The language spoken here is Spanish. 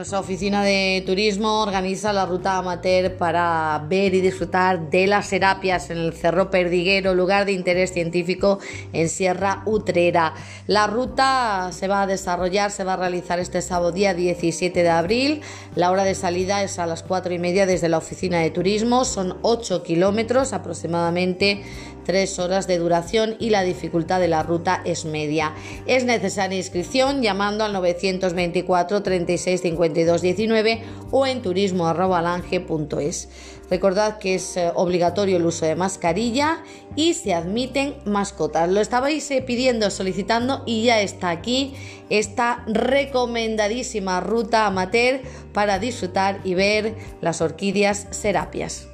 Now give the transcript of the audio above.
Nuestra oficina de turismo organiza la ruta amateur para ver y disfrutar de las serapias en el Cerro Perdiguero, lugar de interés científico en Sierra Utrera. La ruta se va a desarrollar, se va a realizar este sábado día 17 de abril. La hora de salida es a las 4 y media desde la oficina de turismo. Son 8 kilómetros aproximadamente 3 horas de duración y la dificultad de la ruta es media. Es necesaria inscripción llamando al 924 36 52 19 o en turismo.alange.es. Recordad que es eh, obligatorio el uso de mascarilla y se admiten mascotas. Lo estabais eh, pidiendo, solicitando y ya está aquí esta recomendadísima ruta amateur para disfrutar y ver las orquídeas serapias.